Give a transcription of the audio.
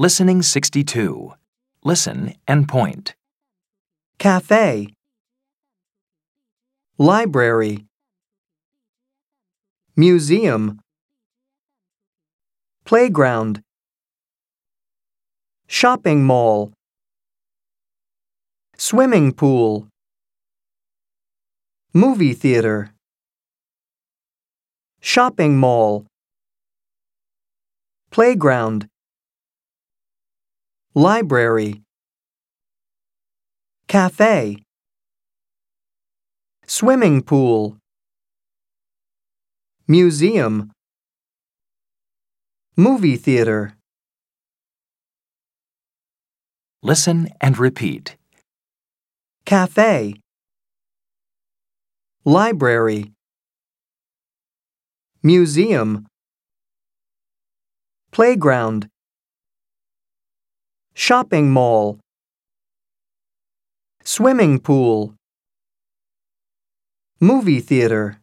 Listening 62. Listen and point. Cafe. Library. Museum. Playground. Shopping mall. Swimming pool. Movie theater. Shopping mall. Playground. Library. Cafe. Swimming pool. Museum. Movie theater. Listen and repeat. Cafe. Library. Museum. Playground. Shopping mall. Swimming pool. Movie theater.